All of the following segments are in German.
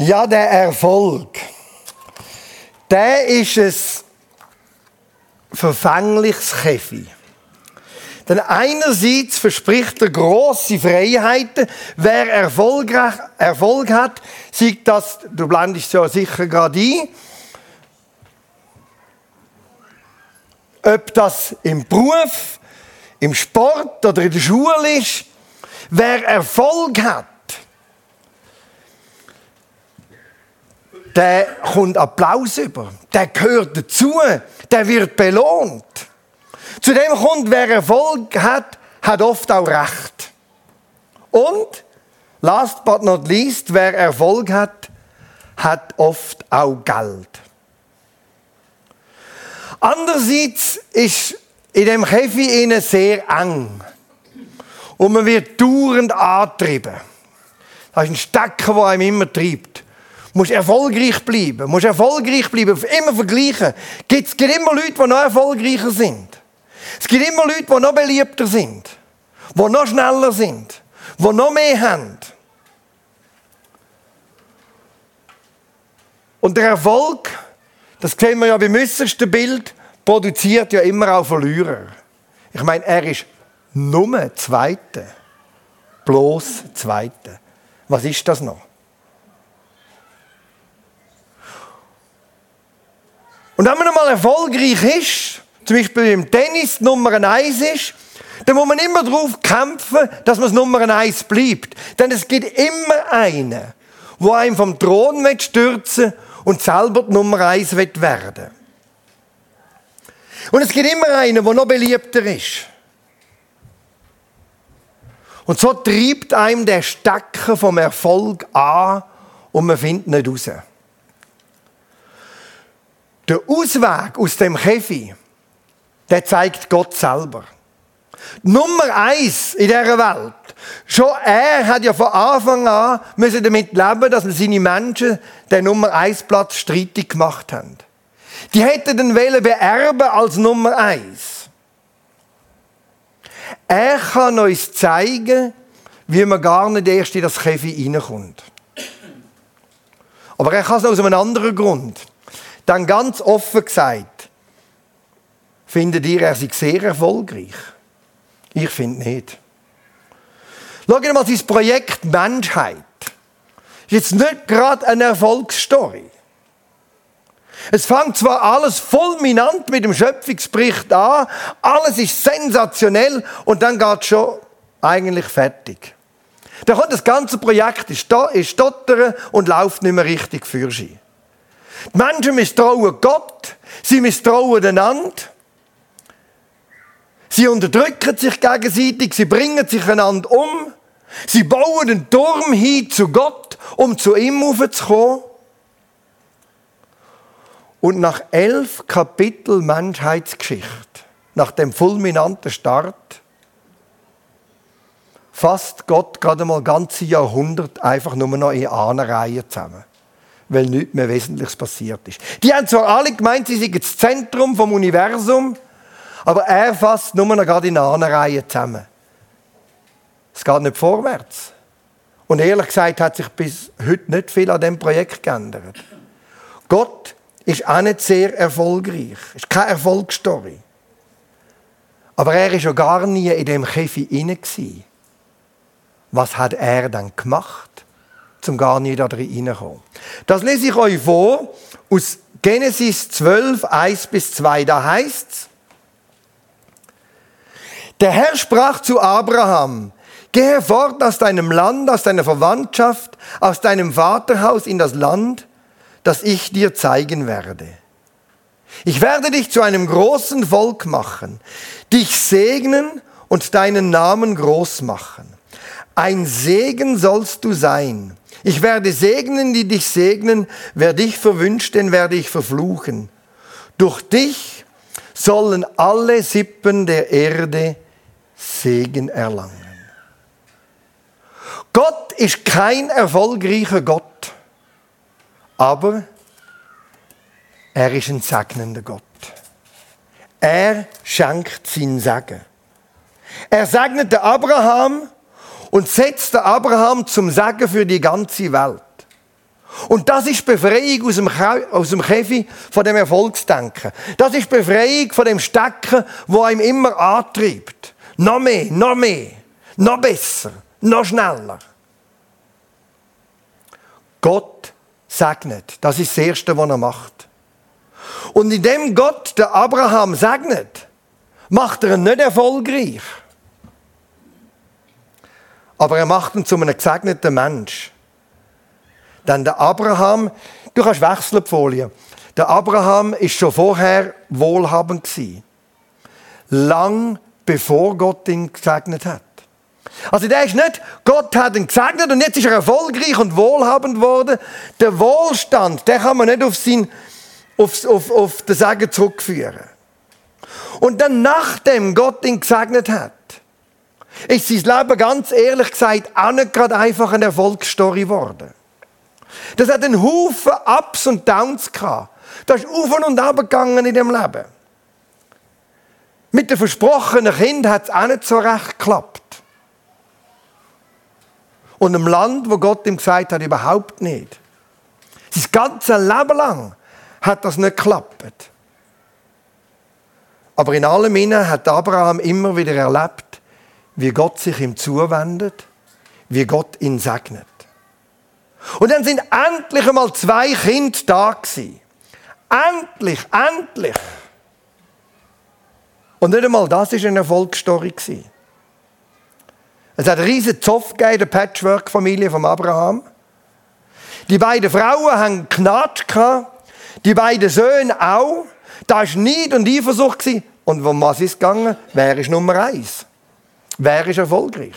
Ja, der Erfolg, der ist es verfängliches Käfi. Denn einerseits verspricht er grosse Freiheiten. Wer Erfolg, Erfolg hat, sieht das, du blendest ja sicher gerade ein, ob das im Beruf, im Sport oder in der Schule ist. Wer Erfolg hat, der kommt Applaus über, der gehört dazu, der wird belohnt. Zudem kommt, wer Erfolg hat, hat oft auch Recht. Und, last but not least, wer Erfolg hat, hat oft auch Geld. Andererseits ist in dem Käfig innen sehr eng. Und man wird dauernd angetrieben. Das ist ein Stecker, der einem immer treibt. Musst erfolgreich bleiben. Musst erfolgreich bleiben. Immer vergleichen. Es gibt immer Leute, die noch erfolgreicher sind. Es gibt immer Leute, die noch beliebter sind. Die noch schneller sind. Die noch mehr haben. Und der Erfolg, das sehen wir ja beim äußersten Bild, produziert ja immer auch Verlierer. Ich meine, er ist nur Zweiter. Bloß Zweiter. Was ist das noch? Und wenn man einmal erfolgreich ist, zum Beispiel im Tennis Nummer eins ist, dann muss man immer darauf kämpfen, dass man Nummer eins bleibt. Denn es gibt immer einen, der einem vom Thron stürzen und selber die Nummer eins werden Und es gibt immer einen, der noch beliebter ist. Und so treibt einem der Stecker vom Erfolg an und man findet nicht raus. Der Ausweg aus dem Käfig, der zeigt Gott selber. Nummer eins in dieser Welt. Schon er hat ja von Anfang an müssen damit leben, dass seine Menschen den Nummer eins Platz streitig gemacht haben. Die hätten den Wählen beerben als Nummer eins. Er kann uns zeigen, wie man gar nicht erst in das Käfig reinkommt. Aber er kann es aus einem anderen Grund. Dann ganz offen gesagt, findet ihr, er sei sehr erfolgreich? Ich finde nicht. Schaut mal sein Projekt Menschheit. Ist jetzt nicht gerade eine Erfolgsstory. Es fängt zwar alles fulminant mit dem Schöpfungsbericht an, alles ist sensationell und dann geht es schon eigentlich fertig. Dann kommt das ganze Projekt ist stottern und läuft nicht mehr richtig für sie. Die Menschen misstrauen Gott, sie misstrauen einander, sie unterdrücken sich gegenseitig, sie bringen sich einander um, sie bauen einen Turm hin zu Gott, um zu ihm aufzukommen. Und nach elf Kapitel Menschheitsgeschichte, nach dem fulminanten Start, fasst Gott gerade mal ganze Jahrhundert einfach nur noch in Ahnenreihen zusammen. Weil nichts mehr Wesentliches passiert ist. Die haben zwar alle gemeint, sie sind das Zentrum vom Universum, aber er fasst nur noch gerade in Ahnenreihen zusammen. Es geht nicht vorwärts. Und ehrlich gesagt hat sich bis heute nicht viel an dem Projekt geändert. Gott ist auch nicht sehr erfolgreich. Ist keine Erfolgsstory. Aber er ist ja gar nie in dem Käfig inne Was hat er dann gemacht, zum gar nie da reinkommen? Das lese ich euch vor aus Genesis 12, 1 bis 2. Da heißt's: Der Herr sprach zu Abraham: Gehe fort aus deinem Land, aus deiner Verwandtschaft, aus deinem Vaterhaus in das Land, das ich dir zeigen werde. Ich werde dich zu einem großen Volk machen, dich segnen und deinen Namen groß machen. Ein Segen sollst du sein. Ich werde segnen, die dich segnen. Wer dich verwünscht, den werde ich verfluchen. Durch dich sollen alle Sippen der Erde Segen erlangen. Gott ist kein erfolgreicher Gott. Aber er ist ein segnender Gott. Er schenkt sein Segen. Er segnet den Abraham und setzt den Abraham zum Segen für die ganze Welt. Und das ist Befreiung aus dem, aus dem Käfig von dem Erfolgsdenken. Das ist Befreiung von dem Stecken, wo einem immer antreibt. Noch mehr, noch mehr, noch besser, noch schneller. Gott segnet. Das ist das Erste, was er macht. Und indem Gott der Abraham segnet, macht er ihn nicht erfolgreich. Aber er macht ihn zu einem gesegneten Mensch. Denn der Abraham, du kannst wechseln die Folie. Der Abraham ist schon vorher wohlhabend gewesen. Lang bevor Gott ihn gesegnet hat. Also der ist nicht, Gott hat ihn gesegnet und jetzt ist er erfolgreich und wohlhabend geworden. Der Wohlstand, der kann man nicht auf, sein, auf, auf, auf den Segen zurückführen. Und dann, nachdem Gott ihn gesegnet hat, ist sein Leben ganz ehrlich gesagt auch nicht gerade einfach eine Erfolgsstory geworden. Das hat einen Haufen Ups und Downs gehabt. Das ist auf und ab gegangen in dem Leben. Mit dem versprochenen Kind hat es auch nicht so recht geklappt. Und im Land, wo Gott ihm gesagt hat, überhaupt nicht. Sein ganzes Leben lang hat das nicht geklappt. Aber in allem innen hat Abraham immer wieder erlebt, wie Gott sich ihm zuwendet, wie Gott ihn segnet. Und dann sind endlich einmal zwei Kinder da gewesen. Endlich, endlich. Und nicht einmal das war eine Erfolgsstory. Es hat einen riesen Zoff gegeben, der Patchwork-Familie von Abraham. Die beiden Frauen haben Knatsch gehabt, die beiden Söhne auch. Da war Neid und Eifersucht. Und um was ist gegangen? Wer ist Nummer eins? Wer ist erfolgreich?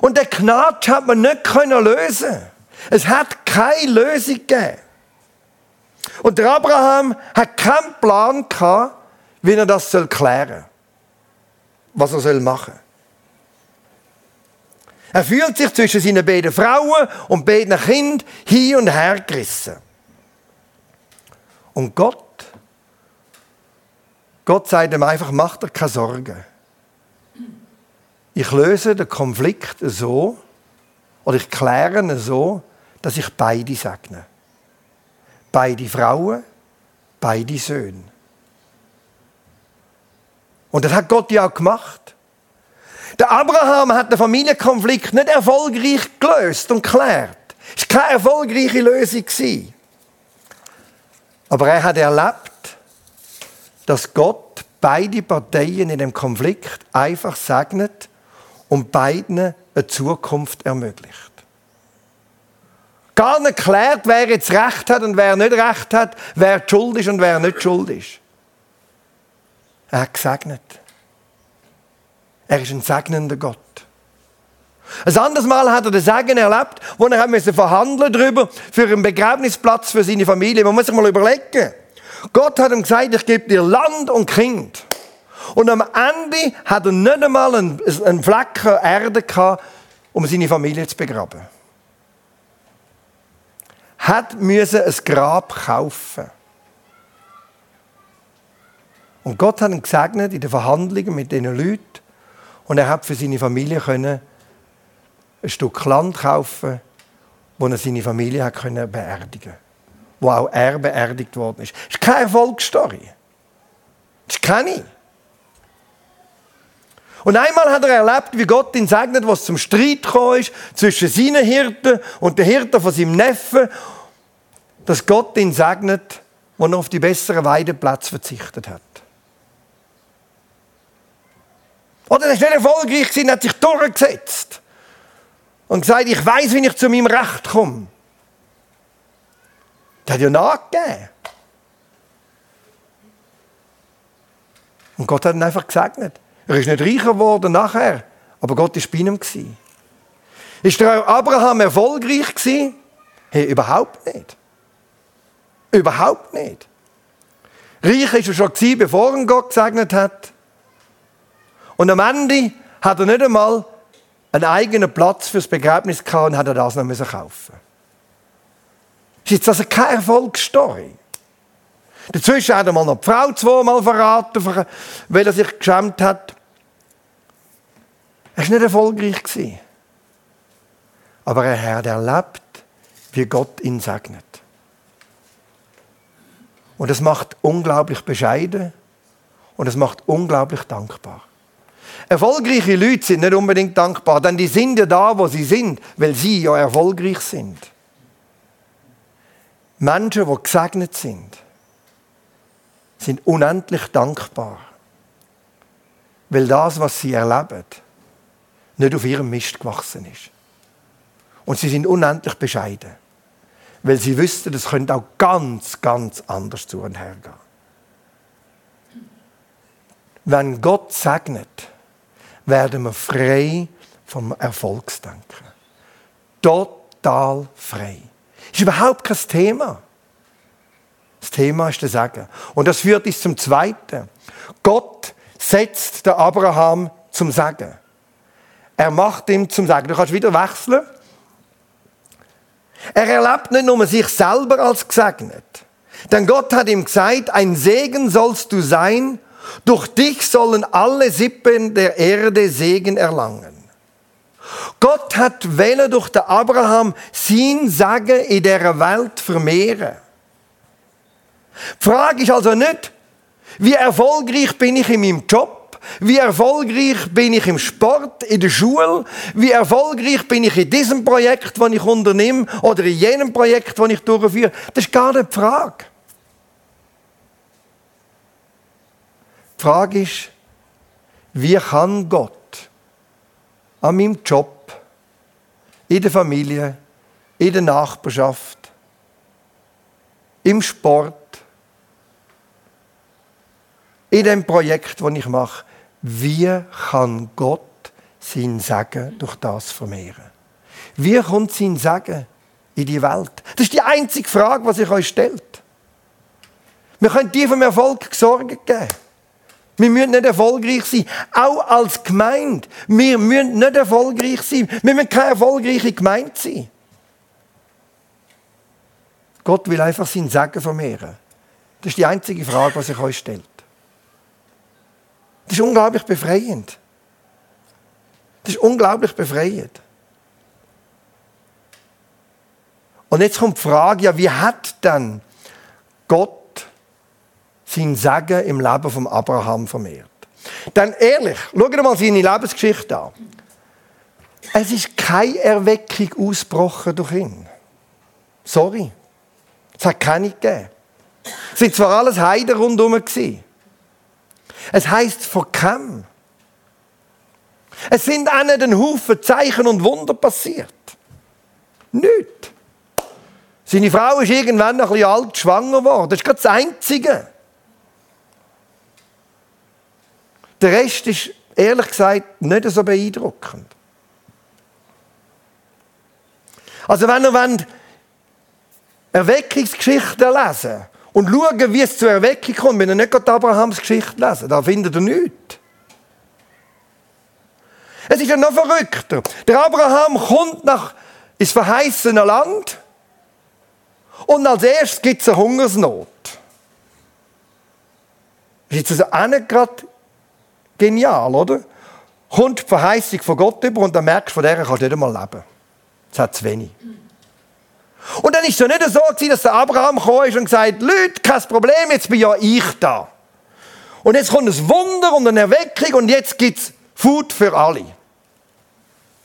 Und der Knatsch hat man nicht können lösen. Es hat keine Lösung gegeben. Und der Abraham hat keinen Plan gehabt, wie er das klären soll, was er machen soll. Er fühlt sich zwischen seinen beiden Frauen und beiden Kindern hin und her gerissen. Und Gott, Gott sagt ihm einfach, mach dir keine Sorgen. Ich löse den Konflikt so, oder ich kläre ihn so, dass ich beide segne. Beide Frauen, beide Söhne. Und das hat Gott ja auch gemacht. Der Abraham hat den Familienkonflikt nicht erfolgreich gelöst und geklärt. Es war keine erfolgreiche Lösung. Aber er hat erlebt, dass Gott beide Parteien in dem Konflikt einfach segnet und beiden eine Zukunft ermöglicht. Gar nicht klärt, wer jetzt Recht hat und wer nicht Recht hat, wer schuld ist und wer nicht schuld ist. Er hat gesegnet. Er ist ein segnender Gott. Ein anderes Mal hat er den Segen erlebt, wo er musste verhandeln darüber für einen Begräbnisplatz für seine Familie. Man muss sich mal überlegen. Gott hat ihm gesagt, ich gebe dir Land und Kind. Und am Ende hat er nicht einmal einen, Flecken Erde gehabt, um seine Familie zu begraben. Hat müssen ein Grab kaufen. Und Gott hat ihn gesegnet in den Verhandlungen mit diesen Leuten. Und er hat für seine Familie können ein Stück Land kaufen, wo er seine Familie hat können beerdigen, wo auch er beerdigt worden ist. Das ist keine Erfolgsstory. Das ist keine. Und einmal hat er erlebt, wie Gott ihn segnet, was zum Streit ist zwischen seinen Hirten und den Hirten von seinem Neffen, dass Gott ihn segnet, wo er auf die besseren Weideplätze verzichtet hat. Oder er ist nicht erfolgreich gewesen, hat sich durchgesetzt und gesagt, ich weiß, wie ich zu meinem Recht komme. Der hat ja nachgegeben. Und Gott hat ihn einfach gesegnet. Er ist nicht reicher geworden nachher, aber Gott war bei ihm. Ist der Abraham erfolgreich gewesen? Hey, überhaupt nicht. Überhaupt nicht. Reich war er schon gewesen, bevor ihn Gott gesegnet hat. Und am Ende hat er nicht einmal einen eigenen Platz fürs Begräbnis gehabt und hat er das noch müssen kaufen. Ist jetzt also keine Erfolgsstory. Dazwischen hat er mal noch die Frau zweimal verraten, weil er sich geschämt hat. Er war nicht erfolgreich. Aber er hat erlebt, wie Gott ihn segnet. Und das macht unglaublich bescheiden und es macht unglaublich dankbar. Erfolgreiche Leute sind nicht unbedingt dankbar, denn die sind ja da, wo sie sind, weil sie ja erfolgreich sind. Menschen, die gesegnet sind, sind unendlich dankbar, weil das, was sie erleben, nicht auf ihrem Mist gewachsen ist. Und sie sind unendlich bescheiden, weil sie wüssten, es könnte auch ganz, ganz anders zu und her gehen. Wenn Gott segnet, werden wir frei vom Erfolgsdenken. Total frei. Ist überhaupt kein Thema. Das Thema ist das Sagen. Und das führt uns zum Zweiten. Gott setzt den Abraham zum Sagen. Er macht ihm zum Sagen. Du kannst wieder wechseln. Er erlebt nicht nur sich selber als gesegnet. Denn Gott hat ihm gesagt, ein Segen sollst du sein durch dich sollen alle Sippen der Erde Segen erlangen. Gott hat Welle durch den Abraham sein Sagen in der Welt vermehren. Die Frage ist also nicht, wie erfolgreich bin ich in meinem Job? Wie erfolgreich bin ich im Sport, in der Schule? Wie erfolgreich bin ich in diesem Projekt, das ich unternehme, oder in jenem Projekt, das ich durchführe? Das ist gar nicht die Frage. Die Frage ist, wie kann Gott an meinem Job, in der Familie, in der Nachbarschaft, im Sport, in dem Projekt, das ich mache, wie kann Gott sein Segen durch das vermehren? Wie kommt sein Segen in die Welt? Das ist die einzige Frage, die sich euch stellt. Wir können dir vom Erfolg Sorgen geben. Wir müssen nicht erfolgreich sein. Auch als Gemeinde. Wir müssen nicht erfolgreich sein. Wir müssen keine erfolgreiche Gemeinde sein. Gott will einfach seinen Segen vermehren. Das ist die einzige Frage, die sich euch stellt. Das ist unglaublich befreiend. Das ist unglaublich befreiend. Und jetzt kommt die Frage, ja, wie hat dann Gott sein Segen im Leben von Abraham vermehrt. Denn ehrlich, schaut mal seine Lebensgeschichte an. Es ist keine Erweckung ausgebrochen durch ihn. Sorry. Es hat keine gegeben. Es sind zwar alles Heiden rundherum gewesen. Es von keinem. Es sind auch nicht ein Haufen Zeichen und Wunder passiert. Nicht. Seine Frau ist irgendwann ein bisschen alt schwanger geworden. Das ist gerade das Einzige. Der Rest ist ehrlich gesagt nicht so beeindruckend. Also wenn ihr wollt, Erweckungsgeschichten lesen und schauen, wie es zur Erweckung kommt, wenn ihr nicht gerade Abrahams Geschichte lesen, da findet ihr nichts. Es ist ja noch verrückter. Der Abraham kommt nach ins verheißene Land und als erstes gibt es eine Hungersnot. Das ist jetzt also auch gerade Genial, oder? Kommt die Verheißung von Gott über und dann merkst du, von der kannst du nicht einmal leben. Das hat zu wenig. Und dann ist es ja nicht so, dass der Abraham ist und gesagt Leute, kein Problem, jetzt bin ja ich da. Und jetzt kommt ein Wunder und eine Erweckung und jetzt gibt es Food für alle.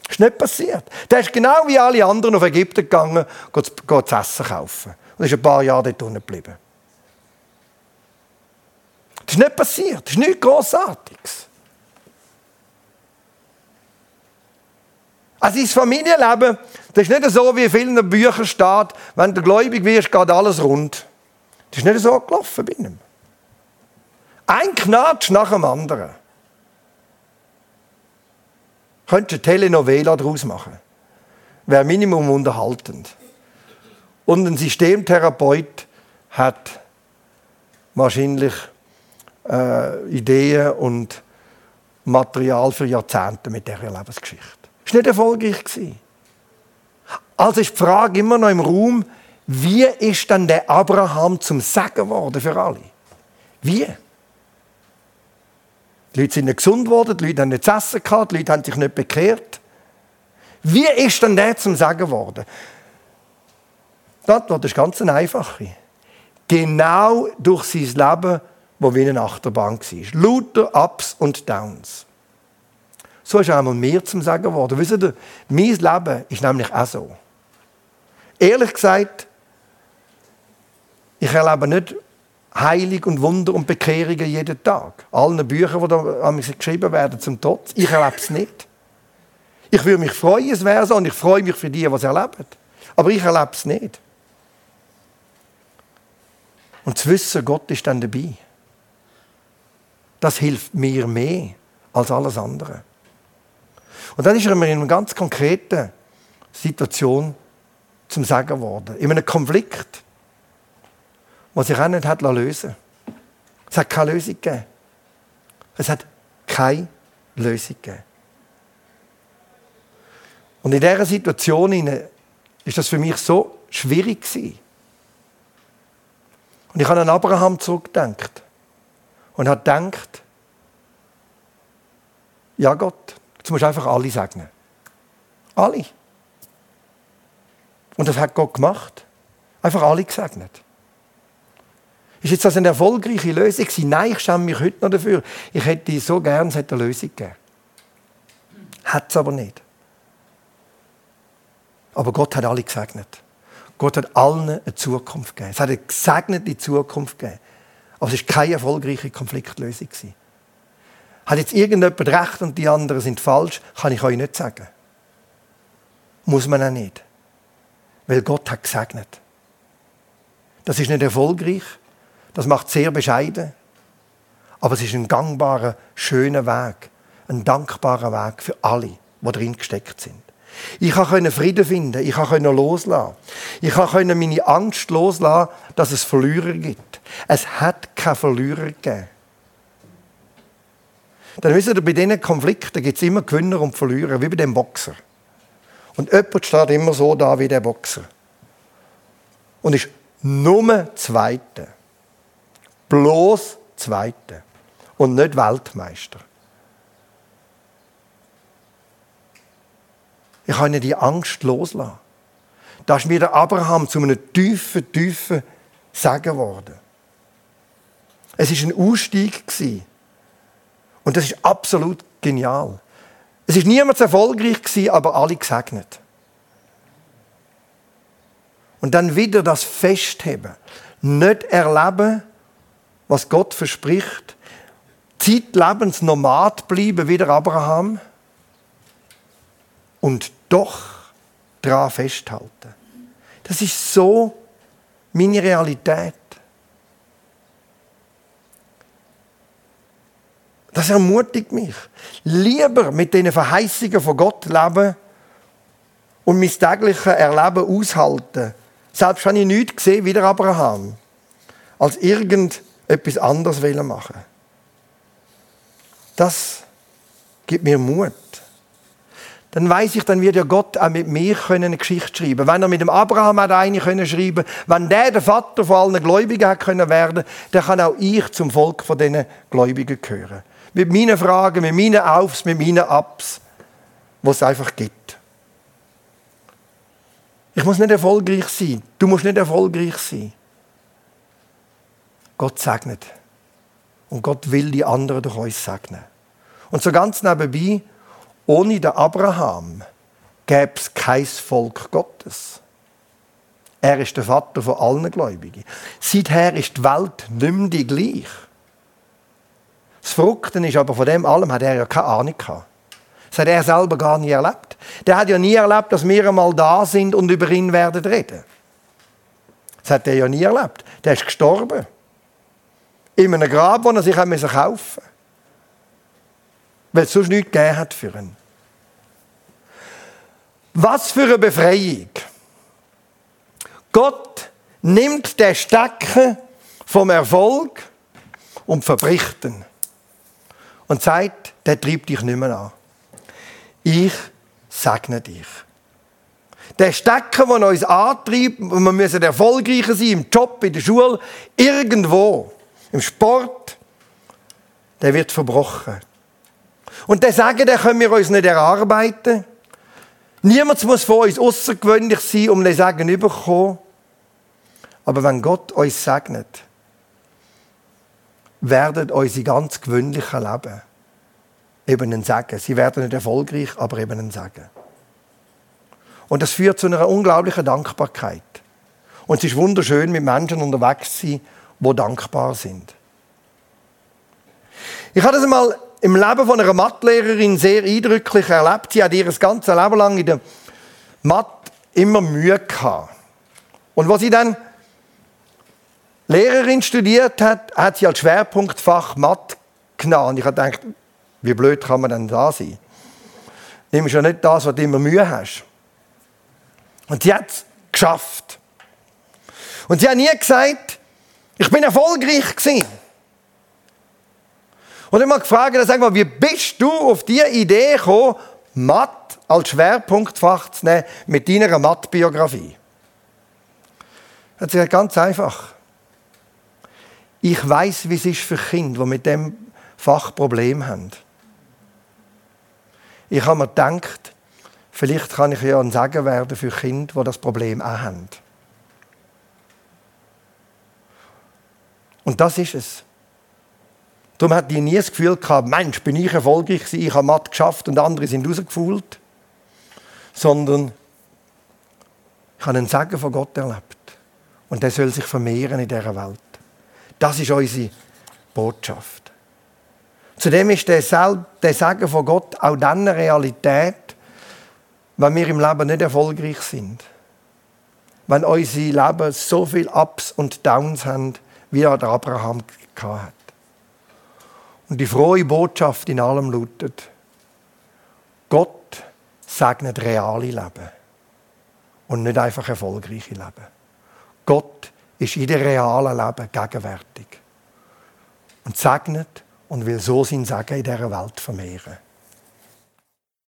Das ist nicht passiert. Der ist genau wie alle anderen auf Ägypten gegangen, geht, geht zu essen kaufen. Und ist ein paar Jahre dort unten geblieben. Das ist nicht passiert. Das ist nichts Grossartiges. Also, das Familienleben, das ist nicht so, wie in vielen Büchern steht, wenn du gläubig wirst, geht alles rund. Das ist nicht so gelaufen bei ihm. Ein Knatsch nach dem anderen. Könntest du eine Telenovela daraus machen. Wäre Minimum unterhaltend. Und ein Systemtherapeut hat wahrscheinlich äh, Ideen und Material für Jahrzehnte mit dieser Lebensgeschichte. Das war nicht erfolgreich. Also ist die Frage immer noch im Raum, wie ist dann der Abraham zum Segen geworden für alle? Wie? Die Leute sind nicht gesund geworden, die Leute haben nicht zu essen gehabt, die Leute haben sich nicht bekehrt. Wie ist dann der zum Segen geworden? Die Antwort ist ganz eine einfache. Genau durch sein Leben, wo wie eine Achterbahn war. Lauter Ups und Downs. So ist einmal mir zum Sagen geworden. Wisst ihr, mein Leben ist nämlich auch so. Ehrlich gesagt, ich erlebe nicht Heilig und Wunder und Bekehrungen jeden Tag. Allen Büchern, die da geschrieben werden zum Tod. Ich erlebe es nicht. Ich würde mich freuen, es wäre so, und ich freue mich für die, es erleben. Aber ich erlebe es nicht. Und zu wissen, Gott ist dann dabei, das hilft mir mehr als alles andere. Und dann ist er in einer ganz konkreten Situation zum Sagen geworden. In einem Konflikt, was sich auch nicht hat lösen Es hat keine Lösung gegeben. Es hat keine Lösung gegeben. Und in dieser Situation ist das für mich so schwierig gewesen. Und ich habe an Abraham zurückgedacht und habe gedacht, ja Gott, jetzt musst du einfach alle segnen. Alle. Und das hat Gott gemacht. Einfach alle gesegnet. Ist jetzt das eine erfolgreiche Lösung gewesen? Nein, ich schäme mich heute noch dafür. Ich hätte so gern, es hätte eine Lösung gegeben. Hat es aber nicht. Aber Gott hat alle gesegnet. Gott hat allen eine Zukunft gegeben. Es hat eine gesegnete Zukunft gegeben. Aber es war keine erfolgreiche Konfliktlösung. Hat jetzt irgendjemand recht und die anderen sind falsch, kann ich euch nicht sagen. Muss man auch nicht. Weil Gott hat gesegnet. Das ist nicht erfolgreich. Das macht sehr bescheiden. Aber es ist ein gangbarer, schöner Weg. Ein dankbarer Weg für alle, die drin gesteckt sind. Ich konnte Frieden finden. Ich konnte loslassen. Ich konnte meine Angst loslassen, dass es Verlierer gibt. Es hat keine Verlierer gegeben. Dann wisst ihr, bei diesen Konflikten gibt es immer Gewinner und Verlierer, wie bei dem Boxer. Und jemand steht immer so da wie der Boxer. Und ist nur Zweiter. Bloß Zweiter. Und nicht Weltmeister. Ich kann die Angst loslassen. Da ist mir der Abraham zu einem tiefen, tiefen Sagen geworden. Es war ein Ausstieg. Und das ist absolut genial. Es ist niemand erfolgreich aber alle gesegnet. Und dann wieder das Festheben. Nicht erleben, was Gott verspricht. Zeitlebens Nomad bleiben, wie der Abraham. Und doch daran festhalten. Das ist so meine Realität. Das ermutigt mich. Lieber mit den Verheißungen von Gott leben und mein tägliches Erleben aushalten. Selbst wenn ich nichts gesehen wie der Abraham, als irgendetwas anderes machen Das gibt mir Mut dann weiß ich, dann wird ja Gott auch mit mir eine Geschichte schreiben. Wenn er mit dem Abraham hat eine können schreiben, wenn der der Vater von allen Gläubigen hat können werden, dann kann auch ich zum Volk von diesen Gläubigen gehören. Mit meinen Fragen, mit meinen Aufs, mit meinen Abs, was es einfach gibt. Ich muss nicht erfolgreich sein. Du musst nicht erfolgreich sein. Gott segnet. Und Gott will die anderen durch uns segnen. Und so ganz nebenbei, ohne den Abraham gäbe es kein Volk Gottes. Er ist der Vater von allen Gläubigen. Seither ist die Welt nicht mehr die gleich. Das Verrückte ist aber, von dem allem hat er ja keine Ahnung gehabt. Das hat er selber gar nie erlebt. Der hat ja nie erlebt, dass wir einmal da sind und über ihn werden reden. Das hat er ja nie erlebt. Der ist gestorben. In einem Grab, das er sich kaufen musste weil es sonst nichts gegeben hat für ihn. Was für eine Befreiung. Gott nimmt den Stecken vom Erfolg und verbricht ihn. Und sagt, der treibt dich nicht mehr an. Ich segne dich. Der Stecken, der uns antreibt, und wir müssen erfolgreicher sein, im Job, in der Schule, irgendwo, im Sport, der wird verbrochen. Und der Sagen, den können wir uns nicht erarbeiten. Niemand muss von uns außergewöhnlich sein, um den Sagen zu bekommen. Aber wenn Gott uns segnet, werden unsere ganz gewöhnlichen Leben eben ein Segen. Sie werden nicht erfolgreich, aber eben ein Segen. Und das führt zu einer unglaublichen Dankbarkeit. Und es ist wunderschön, mit Menschen unterwegs zu sein, die dankbar sind. Ich hatte das mal im Leben von einer Mathelehrerin sehr eindrücklich erlebt. Sie hat ihr ganzes Leben lang in der Mathe immer Mühe gehabt. Und was sie dann Lehrerin studiert hat, hat sie als Schwerpunktfach Mathe genommen. Und ich habe gedacht, wie blöd kann man denn da sein? Nimmst ja nicht das, was du immer Mühe hast. Und sie hat es geschafft. Und sie hat nie gesagt, ich bin erfolgreich gewesen. Und ich habe gefragt, sag mal, wie bist du auf die Idee gekommen, Mathe als Schwerpunktfach zu nehmen mit deiner Math-Biografie? Hat sie gesagt, ganz einfach. Ich weiß, wie es ist für Kinder, die mit dem Fach Probleme haben. Ich habe mir gedacht, vielleicht kann ich ja ein Sagen werden für Kinder, die das Problem auch haben. Und das ist es. Darum hatte ich nie das Gefühl gehabt, Mensch, bin ich erfolgreich ich habe Mathe geschafft und andere sind rausgefühlt. Sondern ich habe einen Segen von Gott erlebt. Und der soll sich vermehren in dieser Welt. Das ist unsere Botschaft. Zudem ist der, Segen von Gott auch dann eine Realität, wenn wir im Leben nicht erfolgreich sind. Wenn unser Leben so viele Ups und Downs haben, wie der Abraham hat. Und die frohe Botschaft in allem lautet, Gott segnet reale Leben und nicht einfach erfolgreiche Leben. Gott ist in dem realen Leben gegenwärtig und segnet und will so sein Segen in dieser Welt vermehren.